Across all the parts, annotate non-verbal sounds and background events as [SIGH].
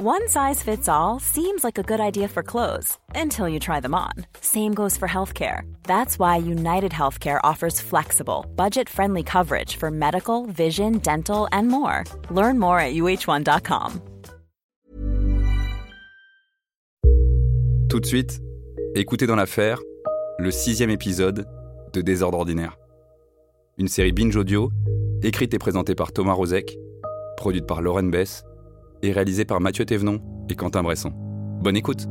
One size fits all seems like a good idea for clothes until you try them on. Same goes for healthcare. That's why United Healthcare offers flexible, budget friendly coverage for medical, vision, dental, and more. Learn more at uh1.com. Tout de suite, écoutez dans l'affaire le sixième épisode de Désordre ordinaire. Une série binge audio écrite et présentée par Thomas Rozek, produite par Lauren Bess et réalisé par Mathieu Thévenon et Quentin Bresson. Bonne écoute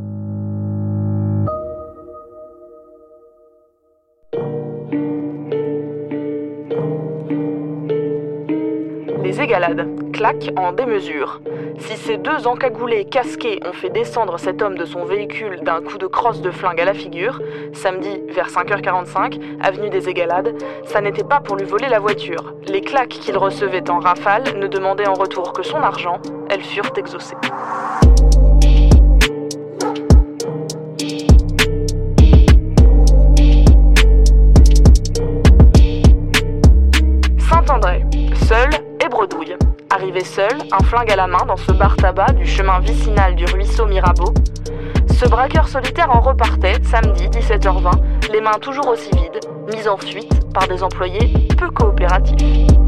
Les égalades, claque en démesure. Si ces deux encagoulés casqués ont fait descendre cet homme de son véhicule d'un coup de crosse de flingue à la figure, samedi vers 5h45, avenue des Égalades, ça n'était pas pour lui voler la voiture. Les claques qu'il recevait en rafale ne demandaient en retour que son argent, elles furent exaucées. Saint-André, seul et bredouille. Arrivé seul, un flingue à la main dans ce bar tabac du chemin vicinal du ruisseau Mirabeau, ce braqueur solitaire en repartait samedi 17h20, les mains toujours aussi vides, mises en fuite par des employés peu coopératifs.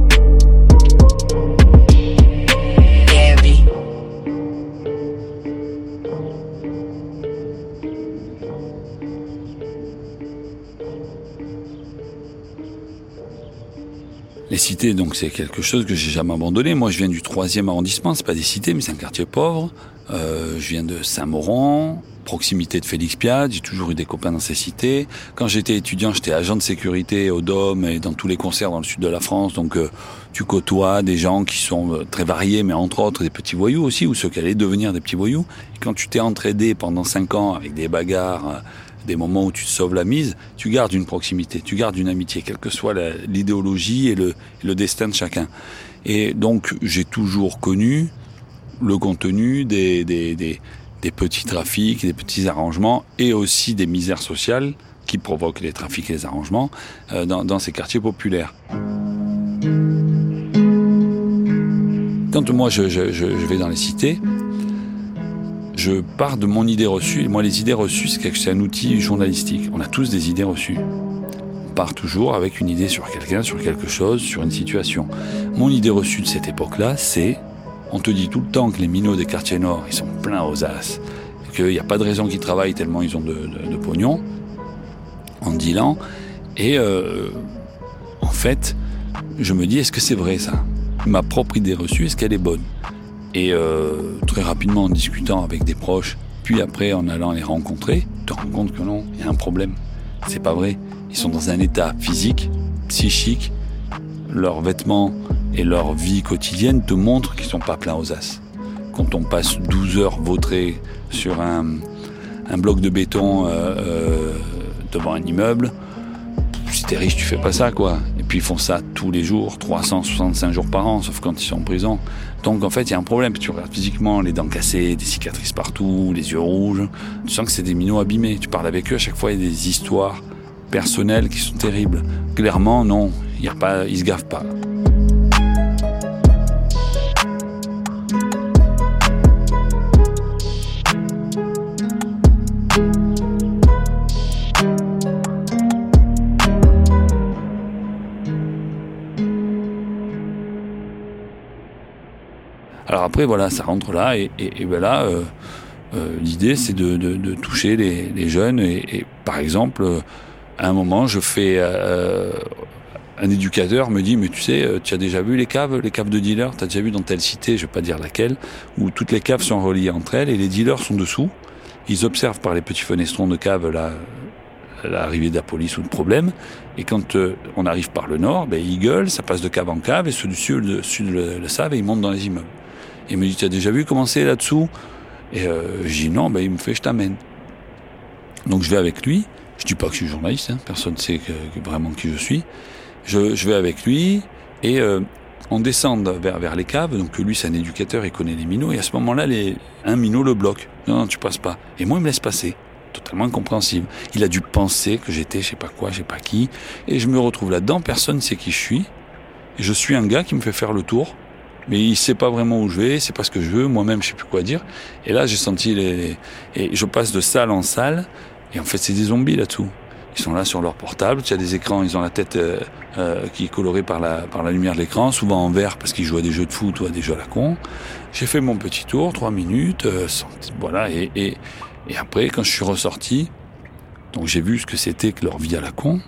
Les cités, donc, c'est quelque chose que j'ai jamais abandonné. Moi, je viens du troisième arrondissement. C'est pas des cités, mais c'est un quartier pauvre. Euh, je viens de Saint-Mauron, proximité de Félix Piat. J'ai toujours eu des copains dans ces cités. Quand j'étais étudiant, j'étais agent de sécurité au Dôme et dans tous les concerts dans le sud de la France. Donc, euh, tu côtoies des gens qui sont euh, très variés, mais entre autres des petits voyous aussi, ou ceux qui allaient devenir des petits voyous. Et quand tu t'es entraîné pendant cinq ans avec des bagarres, des moments où tu sauves la mise, tu gardes une proximité, tu gardes une amitié, quelle que soit l'idéologie et le, destin de chacun. Et donc j'ai toujours connu le contenu des, petits trafics, des petits arrangements et aussi des misères sociales qui provoquent les trafics et les arrangements euh, dans, ces quartiers populaires. Quand moi je, je vais dans les cités, je pars de mon idée reçue. Et moi, les idées reçues, c'est un outil journalistique. On a tous des idées reçues. On part toujours avec une idée sur quelqu'un, sur quelque chose, sur une situation. Mon idée reçue de cette époque-là, c'est on te dit tout le temps que les minots des quartiers nord, ils sont pleins aux as, qu'il n'y a pas de raison qu'ils travaillent tellement ils ont de, pognon, en dealant. Et euh, en fait, je me dis, est-ce que c'est vrai ça? Ma propre idée reçue, est-ce qu'elle est bonne? Et euh, très rapidement, en discutant avec des proches, puis après en allant les rencontrer, tu te rends compte que non, il y a un problème. C'est pas vrai. Ils sont dans un état physique, psychique. Leurs vêtements et leur vie quotidienne te montrent qu'ils sont pas pleins aux as. Quand on passe 12 heures vautrés sur un, un bloc de béton euh, euh, devant un immeuble, si t'es riche, tu fais pas ça, quoi. Puis ils font ça tous les jours, 365 jours par an, sauf quand ils sont en prison. Donc en fait, il y a un problème. Tu regardes physiquement, les dents cassées, des cicatrices partout, les yeux rouges. Tu sens que c'est des minots abîmés. Tu parles avec eux, à chaque fois, il y a des histoires personnelles qui sont terribles. Clairement, non, ils se gavent pas. Alors après, voilà, ça rentre là, et, et, ben euh, euh, l'idée, c'est de, toucher les, jeunes. Et, par exemple, à un moment, je fais euh, un éducateur me dit, mais tu sais, tu as déjà vu les caves, les caves de dealers, tu déjà vu dans telle cité, je vais pas dire laquelle, où toutes les caves sont reliées entre elles et les dealers sont dessous. Ils observent par les petits fenestrons de cave l'arrivée de la police ou de problème. Et quand euh, on arrive par le nord, ben, ils gueulent, ça passe de cave en cave, et ceux du sud, le, sud le savent, et ils montent dans les immeubles. Il me dit, tu as déjà vu comment c'est là-dessous? Et euh, je dis, non, ben, il me fait, je t'amène. Donc je vais avec lui. Je dis pas que je suis journaliste, hein, personne ne sait que, que vraiment qui je suis. Je, je vais avec lui, et euh, on descend vers, vers les caves. Donc lui, c'est un éducateur, il connaît les minots. Et à ce moment-là, les, un minot le bloque. Non, non, tu passes pas. Et moi, il me laisse passer totalement incompréhensible. Il a dû penser que j'étais je sais pas quoi, je sais pas qui, et je me retrouve là-dedans, personne ne sait qui je suis. Et je suis un gars qui me fait faire le tour mais il sait pas vraiment où je vais, c'est pas ce que je veux, moi-même je sais plus quoi dire. Et là j'ai senti les, et je passe de salle en salle, et en fait c'est des zombies là-dessous. Ils sont là sur leur portable, tu as des écrans, ils ont la tête euh, euh, qui est colorée par la, par la lumière de l'écran, souvent en vert parce qu'ils jouent à des jeux de foot ou à des jeux à la con. J'ai fait mon petit tour, trois minutes, euh, voilà, et, et, et après quand je suis ressorti, donc j'ai vu ce que c'était que leur vie à la con,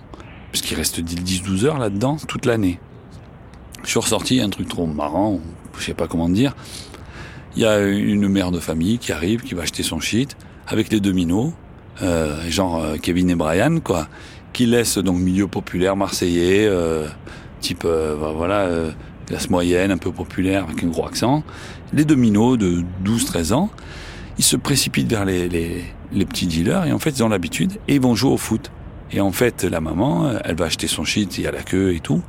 parce qu'il reste 10-12 heures là-dedans toute l'année. Je suis ressorti, un truc trop marrant, je sais pas comment dire. Il y a une mère de famille qui arrive, qui va acheter son shit, avec les deux minots, euh, genre euh, Kevin et Brian, quoi, qui laissent donc milieu populaire marseillais, euh, type, euh, voilà, euh, classe moyenne, un peu populaire, avec un gros accent. Les deux minots de 12-13 ans, ils se précipitent vers les, les, les petits dealers, et en fait, ils ont l'habitude, et ils vont jouer au foot. Et en fait, la maman, elle va acheter son shit, il y a la queue et tout.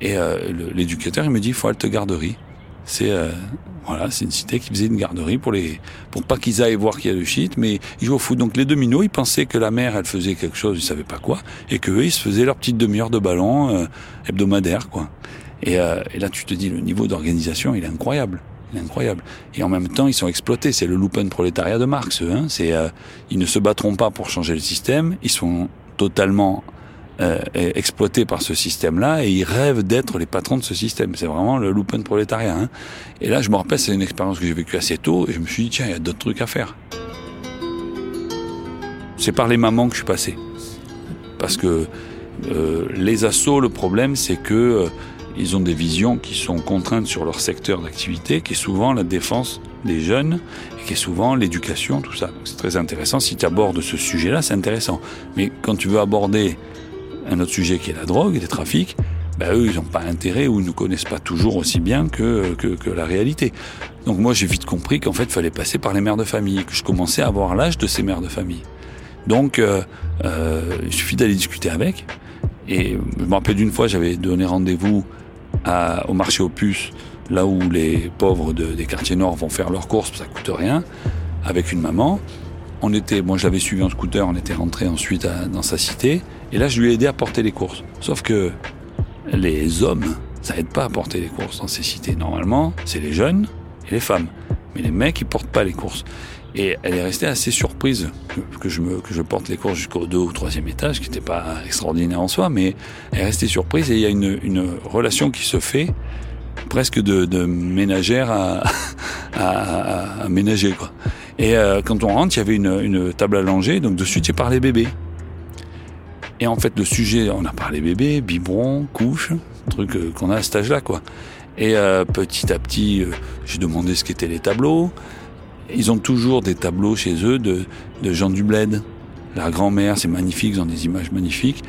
Et euh, l'éducateur, il me dit, il faut halte garderie. C'est euh, voilà, c'est une cité qui faisait une garderie pour les pour pas qu'ils aillent voir qu'il y a du shit, mais ils jouent au foot. Donc les deux minots, ils pensaient que la mère, elle faisait quelque chose, ils savaient pas quoi, et que eux, ils se faisaient leur petite demi-heure de ballon euh, hebdomadaire, quoi. Et, euh, et là, tu te dis, le niveau d'organisation, il est incroyable. Il est incroyable. Et en même temps, ils sont exploités. C'est le Lupen prolétariat de Marx. Hein. C'est, euh, ils ne se battront pas pour changer le système. Ils sont totalement euh, exploités par ce système-là et ils rêvent d'être les patrons de ce système. C'est vraiment le Lupen prolétariat. Hein. Et là, je me rappelle, c'est une expérience que j'ai vécue assez tôt et je me suis dit, tiens, il y a d'autres trucs à faire. C'est par les mamans que je suis passé. Parce que euh, les assauts, le problème, c'est que euh, ils ont des visions qui sont contraintes sur leur secteur d'activité, qui est souvent la défense des jeunes, et qui est souvent l'éducation, tout ça. C'est très intéressant. Si tu abordes ce sujet-là, c'est intéressant. Mais quand tu veux aborder un autre sujet qui est la drogue et les trafics, ben eux, ils n'ont pas intérêt ou ils ne connaissent pas toujours aussi bien que, que, la réalité. Donc moi, j'ai vite compris qu'en fait, il fallait passer par les mères de famille, que je commençais à avoir l'âge de ces mères de famille. Donc, euh, euh, il suffit d'aller discuter avec. Et je me rappelle d'une fois, j'avais donné rendez-vous au marché aux puces, là où les pauvres de, des quartiers nord vont faire leurs courses, ça coûte rien, avec une maman. On était, moi je l'avais suivi en scooter, on était rentré ensuite dans sa cité, et là je lui ai aidé à porter les courses. Sauf que les hommes, ça aide pas à porter les courses dans ces cités. Normalement, c'est les jeunes et les femmes. Mais les mecs, ils portent pas les courses. Et elle est restée assez surprise que, que je, me, que je porte les courses jusqu'au deux ou troisième étage, qui n'était pas extraordinaire en soi, mais elle est restée surprise et il y a une, une relation qui se fait presque de, de ménagère à, [LAUGHS] à, à, ménager. Quoi. Et euh, quand on rentre, il y avait une, une table allongée, donc dessus, tu parlais bébé. Et en fait, le sujet, on a parlé bébé, biberon, couche, truc euh, qu'on a à cet âge-là, quoi. Et euh, petit à petit, euh, j'ai demandé ce qu'étaient les tableaux. Ils ont toujours des tableaux chez eux de, de gens du bled. La grand-mère, c'est magnifique, ils ont des images magnifiques.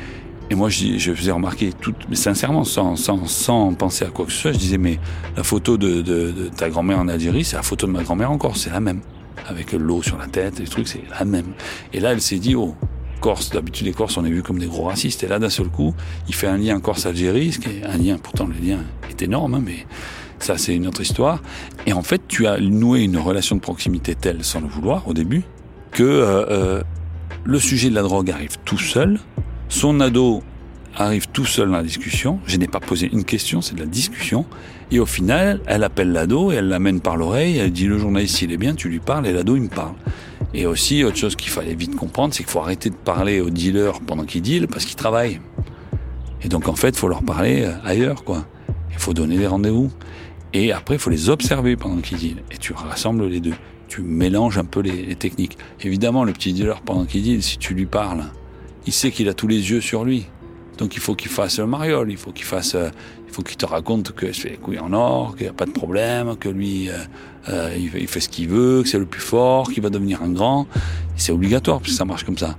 Et moi, je, je faisais remarquer, tout, mais sincèrement, sans, sans, sans penser à quoi que ce soit, je disais, mais la photo de, de, de ta grand-mère en Algérie, c'est la photo de ma grand-mère encore, c'est la même. Avec l'eau sur la tête, les trucs, c'est la même. Et là, elle s'est dit, oh, Corse, d'habitude les Corses on est vus comme des gros racistes, et là d'un seul coup, il fait un lien Corse-Algérie, ce qui est un lien, pourtant le lien est énorme, hein, mais ça c'est une autre histoire. Et en fait, tu as noué une relation de proximité telle, sans le vouloir au début, que euh, euh, le sujet de la drogue arrive tout seul, son ado arrive tout seul dans la discussion, je n'ai pas posé une question, c'est de la discussion, et au final, elle appelle l'ado et elle l'amène par l'oreille, elle dit le journaliste il est bien, tu lui parles, et l'ado il me parle. Et aussi, autre chose qu'il fallait vite comprendre, c'est qu'il faut arrêter de parler aux dealers pendant qu'ils dealent parce qu'ils travaillent. Et donc, en fait, il faut leur parler ailleurs, quoi. Il faut donner des rendez-vous. Et après, il faut les observer pendant qu'ils dealent. Et tu rassembles les deux. Tu mélanges un peu les, les techniques. Évidemment, le petit dealer, pendant qu'il deal, si tu lui parles, il sait qu'il a tous les yeux sur lui. Donc il faut qu'il fasse le mariole, il faut qu'il fasse, euh, il faut qu'il te raconte que se fait les en or, qu'il n'y a pas de problème, que lui, euh, euh, il, fait ce qu'il veut, que c'est le plus fort, qu'il va devenir un grand. C'est obligatoire parce que ça marche comme ça.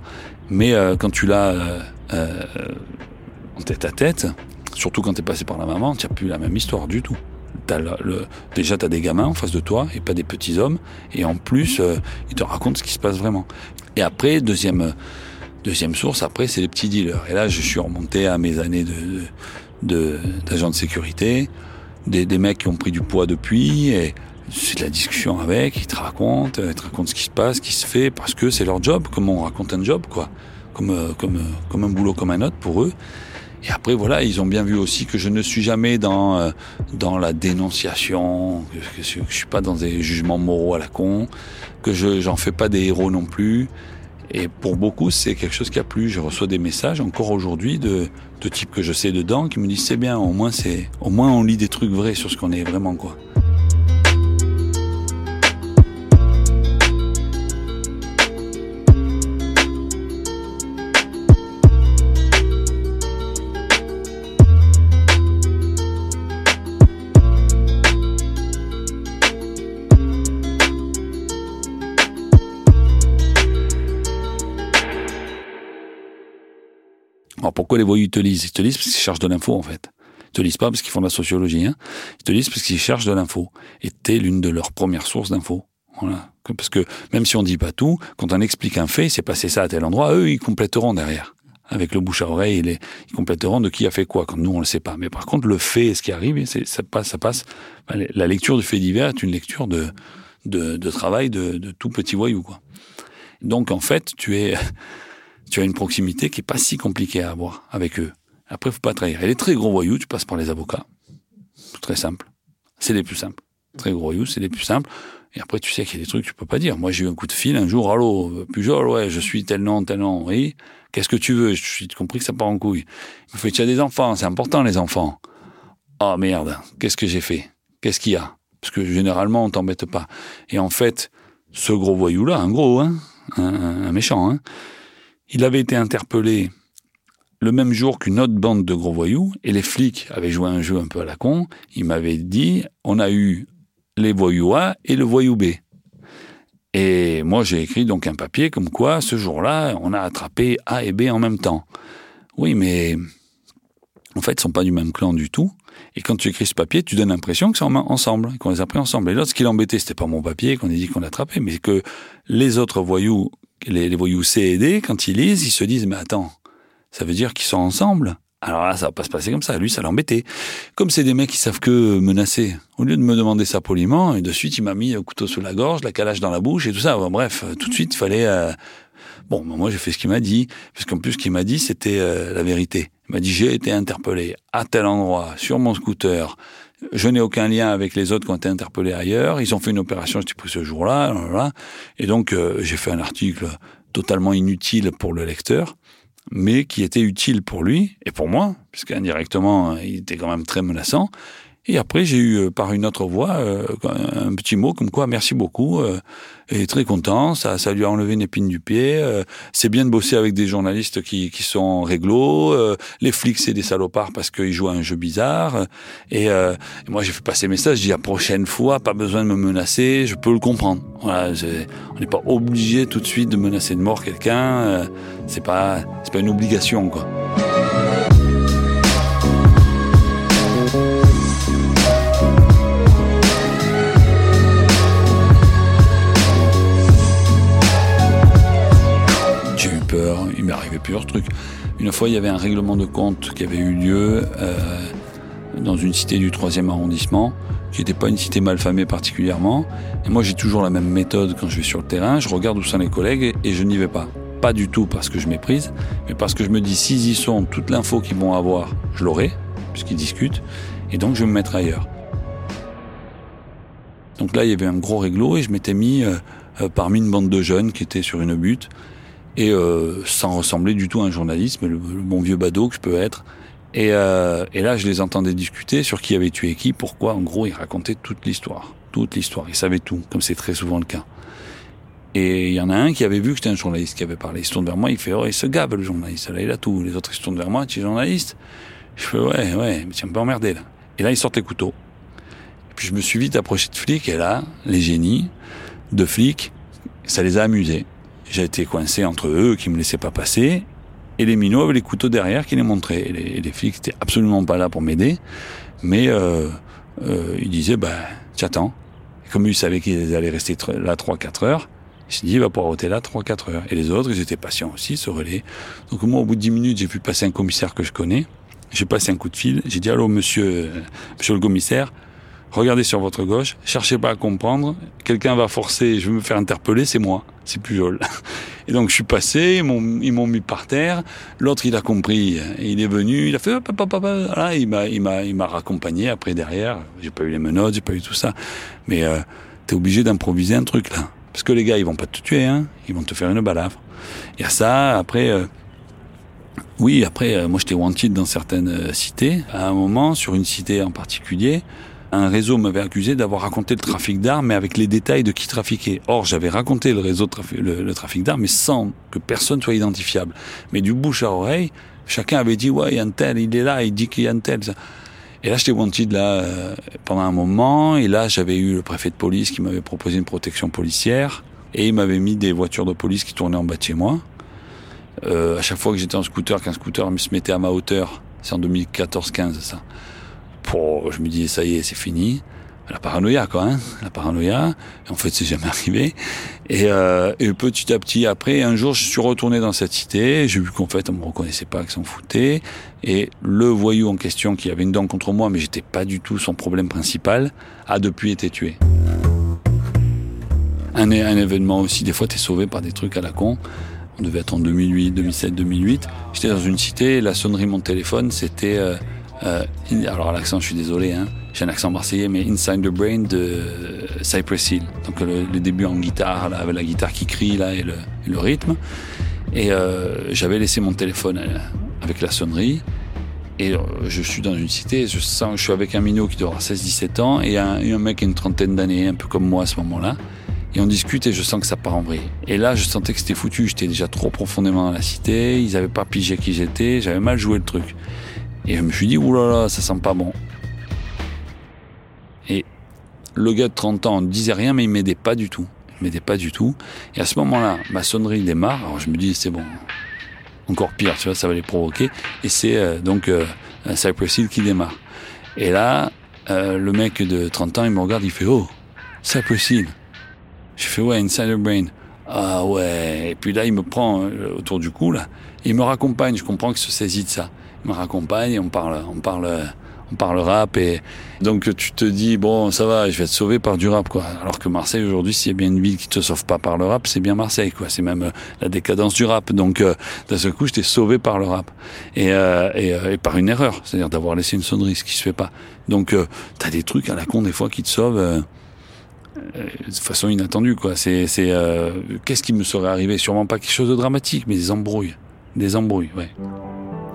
Mais euh, quand tu l'as euh, en tête à tête, surtout quand t'es passé par la maman, tu n'as plus la même histoire du tout. As le, le, déjà, tu as des gamins en face de toi et pas des petits hommes. Et en plus, ils te racontent ce qui se passe vraiment. Et après, deuxième Deuxième source, après, c'est les petits dealers. Et là, je suis remonté à mes années de, de, d'agent de sécurité, des, des mecs qui ont pris du poids depuis, et c'est de la discussion avec, ils te racontent, ils te racontent ce qui se passe, ce qui se fait, parce que c'est leur job, comme on raconte un job, quoi. Comme, comme, comme un boulot comme un autre pour eux. Et après, voilà, ils ont bien vu aussi que je ne suis jamais dans, euh, dans la dénonciation, que, je, je suis pas dans des jugements moraux à la con, que je j'en fais pas des héros non plus. Et pour beaucoup, c'est quelque chose qui a plu. Je reçois des messages encore aujourd'hui de, de types que je sais dedans qui me disent c'est bien, au moins c'est, au moins on lit des trucs vrais sur ce qu'on est vraiment quoi. Pourquoi les voyous te lisent? Ils te lisent parce qu'ils cherchent de l'info en fait. Ils te lisent pas parce qu'ils font de la sociologie. Hein. Ils te lisent parce qu'ils cherchent de l'info. Et t'es l'une de leurs premières sources d'infos. Voilà. Parce que même si on dit pas tout, quand on explique un fait, c'est passé ça à tel endroit, eux ils compléteront derrière. Avec le bouche à oreille, ils, ils compléteront de qui a fait quoi, quand nous on le sait pas. Mais par contre, le fait, ce qui arrive, ça passe, ça passe. La lecture du fait divers est une lecture de travail de, de tout petit voyou, quoi. Donc en fait, tu es tu as une proximité qui est pas si compliquée à avoir avec eux. Après, faut pas trahir. Et les très gros voyous, tu passes par les avocats. Très simple. C'est les plus simples. Très gros voyous, c'est les plus simples. Et après, tu sais qu'il y a des trucs que tu peux pas dire. Moi, j'ai eu un coup de fil un jour. Allô, Pujol, ouais, je suis tel nom, tel nom. Oui. Qu'est-ce que tu veux? Je suis compris que ça part en couille. Il me fait, tu as des enfants. C'est important, les enfants. Oh, merde. Qu'est-ce que j'ai fait? Qu'est-ce qu'il y a? Parce que généralement, on t'embête pas. Et en fait, ce gros voyou-là, un gros, hein, un, un méchant, hein, il avait été interpellé le même jour qu'une autre bande de gros voyous, et les flics avaient joué un jeu un peu à la con. Ils m'avaient dit, on a eu les voyous A et le voyou B. Et moi, j'ai écrit donc un papier comme quoi, ce jour-là, on a attrapé A et B en même temps. Oui, mais en fait, ils sont pas du même clan du tout. Et quand tu écris ce papier, tu donnes l'impression que c'est ensemble, qu'on les a pris ensemble. Et là, ce qui l'embêtait, c'était pas mon papier qu'on a dit qu'on l'attrapait, mais que les autres voyous les, les, voyous C et D, quand ils lisent, ils se disent, mais attends, ça veut dire qu'ils sont ensemble alors là, ça va pas se passer comme ça. Lui, ça l'embêtait. Comme c'est des mecs qui savent que menacer, au lieu de me demander ça poliment, et de suite, il m'a mis un couteau sous la gorge, la calage dans la bouche et tout ça. Bon, bref, tout de suite, il fallait... Euh... Bon, moi, j'ai fait ce qu'il m'a dit, puisqu'en plus, ce qu'il m'a dit, c'était euh, la vérité. Il m'a dit, j'ai été interpellé à tel endroit, sur mon scooter, je n'ai aucun lien avec les autres qui ont été interpellés ailleurs. Ils ont fait une opération, j'étais pris ce jour-là. Et donc, euh, j'ai fait un article totalement inutile pour le lecteur, mais qui était utile pour lui et pour moi, puisqu'indirectement, il était quand même très menaçant. Et après, j'ai eu euh, par une autre voix euh, un petit mot comme quoi merci beaucoup euh, et très content. Ça, ça lui a enlevé une épine du pied. Euh, c'est bien de bosser avec des journalistes qui, qui sont réglo. Euh, les flics, c'est des salopards parce qu'ils jouent à un jeu bizarre. Et, et moi, j'ai fait passer message. Je dis la prochaine fois, pas besoin de me menacer. Je peux le comprendre. Voilà, on n'est pas obligé tout de suite de menacer de mort quelqu'un. c'est pas, c'est pas une obligation, quoi. Plusieurs trucs. Une fois, il y avait un règlement de compte qui avait eu lieu euh, dans une cité du 3e arrondissement, qui n'était pas une cité mal famée particulièrement. Et moi, j'ai toujours la même méthode quand je vais sur le terrain. Je regarde où sont les collègues et je n'y vais pas. Pas du tout parce que je méprise, mais parce que je me dis, s'ils y sont, toute l'info qu'ils vont avoir, je l'aurai, puisqu'ils discutent, et donc je vais me mettre ailleurs. Donc là, il y avait un gros réglo et je m'étais mis euh, euh, parmi une bande de jeunes qui étaient sur une butte et euh, sans ressembler du tout à un journaliste, mais le, le bon vieux badaud que je peux être. Et, euh, et, là, je les entendais discuter sur qui avait tué qui, pourquoi. En gros, ils racontaient toute l'histoire, toute l'histoire. Ils savaient tout, comme c'est très souvent le cas. Et il y en a un qui avait vu que c'était un journaliste qui avait parlé. Il se tourne vers moi, il fait, oh, il se gave le journaliste. Là, il a tout. Les autres, ils se tournent vers moi, tu es journaliste Je fais, ouais, ouais, mais tu un peu emmerdé là. Et là, ils sortent les couteaux. Et puis je me suis vite approché de flics, et là, les génies de flics, ça les a amusés. J'ai été coincé entre eux qui me laissaient pas passer et les minots avaient les couteaux derrière qui les montraient. Et les, les flics étaient absolument pas là pour m'aider, mais euh, euh, ils disaient bah t'attends. Comme ils savaient qu'ils allaient rester là 3-4 heures, ils se dit il va pouvoir ôter là 3-4 heures. Et les autres, ils étaient patients aussi, se relaient. Donc moi, au bout de 10 minutes, j'ai pu passer un commissaire que je connais. J'ai passé un coup de fil. J'ai dit allô monsieur, monsieur le commissaire. Regardez sur votre gauche, cherchez pas à comprendre, quelqu'un va forcer, je vais me faire interpeller, c'est moi, c'est Pujol. [LAUGHS] Et donc je suis passé, ils m'ont, mis par terre, l'autre il a compris, il est venu, il a fait, papa, papa, voilà, il m'a, il m'a, il m'a raccompagné après derrière, j'ai pas eu les menottes, j'ai pas eu tout ça, mais euh, t'es obligé d'improviser un truc là. Parce que les gars, ils vont pas te tuer, hein, ils vont te faire une balafre. Il y a ça, après... Euh, oui, après, euh, moi j'étais wanted dans certaines euh, cités. À un moment, sur une cité en particulier, un réseau m'avait accusé d'avoir raconté le trafic d'armes, mais avec les détails de qui trafiquait. Or, j'avais raconté le réseau de trafic, le, trafic d'armes, mais sans que personne soit identifiable. Mais du bouche à oreille, chacun avait dit, ouais, il y a un tel, il est là, il dit qu'il y a un tel. Et là, j'étais wanted là euh, pendant un moment, et là, j'avais eu le préfet de police qui m'avait proposé une protection policière, et il m'avait mis des voitures de police qui tournaient en bas de chez moi. Euh, à chaque fois que j'étais en scooter, qu'un scooter se mettait à ma hauteur, c'est en 2014-15 ça. Pour, je me disais ça y est, c'est fini. La paranoïa quoi, hein la paranoïa. en fait, c'est jamais [LAUGHS] arrivé. Et, euh, et, petit à petit, après, un jour, je suis retourné dans cette cité. J'ai vu qu'en fait, on me reconnaissait pas, qu'ils s'en foutaient. Et le voyou en question, qui avait une dent contre moi, mais j'étais pas du tout son problème principal, a depuis été tué. Un, un événement aussi, des fois, t'es sauvé par des trucs à la con on devait être en 2008, 2007, 2008. J'étais dans une cité, la sonnerie de mon téléphone, c'était... Euh, euh, alors l'accent, je suis désolé, hein, j'ai un accent marseillais, mais Inside the Brain de Cypress Hill. Donc le, début en guitare, là, avec la guitare qui crie là et le, rythme. Et euh, j'avais laissé mon téléphone avec la sonnerie. Et je suis dans une cité, je sens, je suis avec un minot qui doit avoir 16-17 ans et un, et un mec qui a une trentaine d'années, un peu comme moi à ce moment-là. Et on discute et je sens que ça part en vrille. Et là, je sentais que c'était foutu. J'étais déjà trop profondément dans la cité. Ils avaient pas pigé qui j'étais. J'avais mal joué le truc. Et je me suis dit, oulala, ça sent pas bon. Et le gars de 30 ans disait rien, mais il m'aidait pas du tout. Il m'aidait pas du tout. Et à ce moment-là, ma sonnerie démarre. Alors je me dis, c'est bon. Encore pire, tu vois, ça va les provoquer. Et c'est euh, donc euh, Cypress Hill qui démarre. Et là, euh, le mec de 30 ans, il me regarde, il fait, oh, Cypress Hill. Je fais ouais, Insider Brain. Ah ouais. Et puis là, il me prend euh, autour du cou, là. il me raccompagne. Je comprends qu'il se saisit de ça. Me raccompagne on parle, on parle, on parle rap. Et donc, tu te dis, bon, ça va, je vais être sauvé par du rap, quoi. Alors que Marseille, aujourd'hui, s'il y a bien une ville qui te sauve pas par le rap, c'est bien Marseille, quoi. C'est même euh, la décadence du rap. Donc, euh, d'un seul coup, j'étais sauvé par le rap. Et, euh, et, et, par une erreur. C'est-à-dire d'avoir laissé une sonnerie, ce qui se fait pas. Donc, t'as des trucs à la con, des fois, qui te sauvent euh, de façon inattendue quoi. C'est c'est euh, qu'est-ce qui me serait arrivé? Sûrement pas quelque chose de dramatique, mais des embrouilles, des embrouilles, ouais.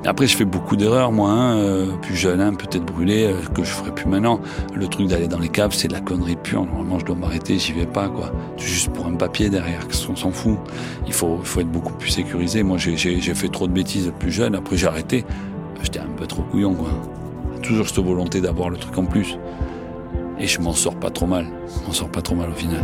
Après, je fais beaucoup d'erreurs, moi, hein, euh, plus jeune, hein, peut-être brûlé, que je ferai plus maintenant. Le truc d'aller dans les caves, c'est de la connerie pure. Normalement, je dois m'arrêter, j'y vais pas, quoi. Juste pour un papier derrière, qu'on s'en fout. Il faut, faut être beaucoup plus sécurisé. Moi, j'ai fait trop de bêtises plus jeune. Après, j'ai arrêté. J'étais un peu trop couillon, quoi. Toujours cette volonté d'avoir le truc en plus. Et je m'en sors pas trop mal. Je m'en sors pas trop mal au final.